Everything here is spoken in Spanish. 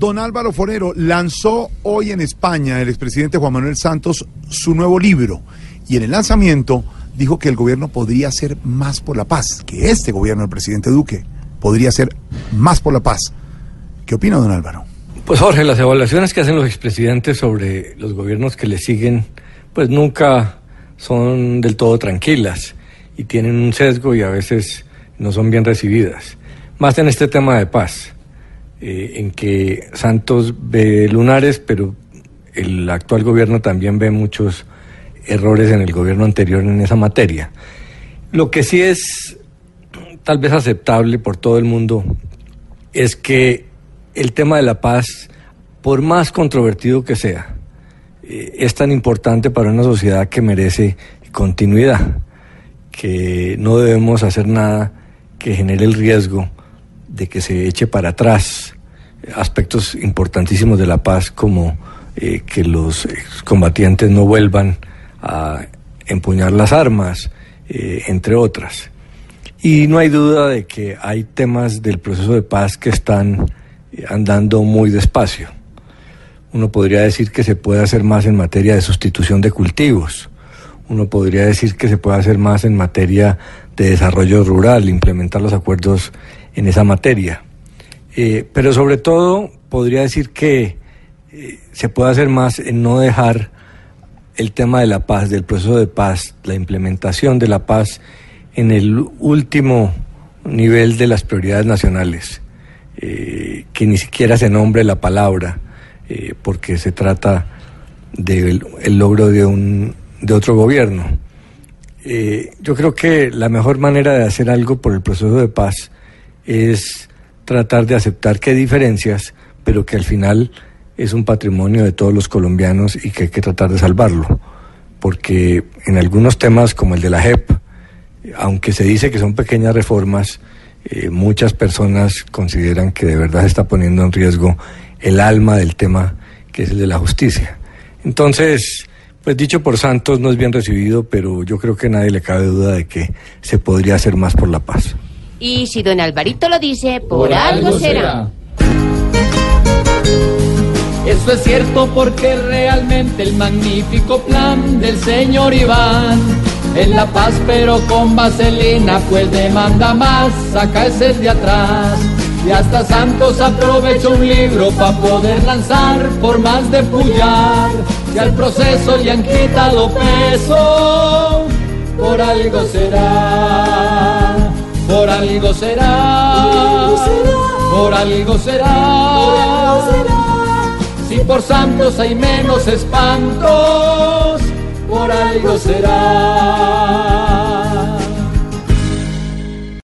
Don Álvaro Forero lanzó hoy en España el expresidente Juan Manuel Santos su nuevo libro y en el lanzamiento dijo que el gobierno podría hacer más por la paz, que este gobierno del presidente Duque podría hacer más por la paz. ¿Qué opina don Álvaro? Pues Jorge, las evaluaciones que hacen los expresidentes sobre los gobiernos que le siguen, pues nunca son del todo tranquilas y tienen un sesgo y a veces no son bien recibidas. Más en este tema de paz, eh, en que Santos ve lunares, pero el actual gobierno también ve muchos errores en el gobierno anterior en esa materia. Lo que sí es tal vez aceptable por todo el mundo es que el tema de la paz, por más controvertido que sea, eh, es tan importante para una sociedad que merece continuidad, que no debemos hacer nada que genere el riesgo de que se eche para atrás aspectos importantísimos de la paz como eh, que los combatientes no vuelvan a empuñar las armas, eh, entre otras. Y no hay duda de que hay temas del proceso de paz que están andando muy despacio. Uno podría decir que se puede hacer más en materia de sustitución de cultivos. Uno podría decir que se puede hacer más en materia de desarrollo rural, implementar los acuerdos en esa materia. Eh, pero sobre todo podría decir que eh, se puede hacer más en no dejar el tema de la paz, del proceso de paz, la implementación de la paz en el último nivel de las prioridades nacionales, eh, que ni siquiera se nombre la palabra, porque se trata del el logro de, un, de otro gobierno. yo creo que la mejor manera de hacer algo por el proceso de paz es tratar de aceptar que hay diferencias, pero que al final es un patrimonio de todos los colombianos y que hay que tratar de salvarlo. Porque en algunos temas como el de la JEP, aunque se dice que son pequeñas reformas, eh, muchas personas consideran que de verdad se está poniendo en riesgo el alma del tema que es el de la justicia. Entonces, pues dicho por Santos no es bien recibido, pero yo creo que nadie le cabe duda de que se podría hacer más por la paz. Y si don Alvarito lo dice, por, algo será. Eso es cierto porque realmente el magnífico plan del señor Iván en la paz pero con vaselina pues demanda más, saca ese de atrás. Y hasta Santos aprovechó un libro para poder lanzar por más de pullar. Y al proceso le han quitado peso, por algo será, por algo será, por algo será. Si por santos hay menos espantos, por algo será.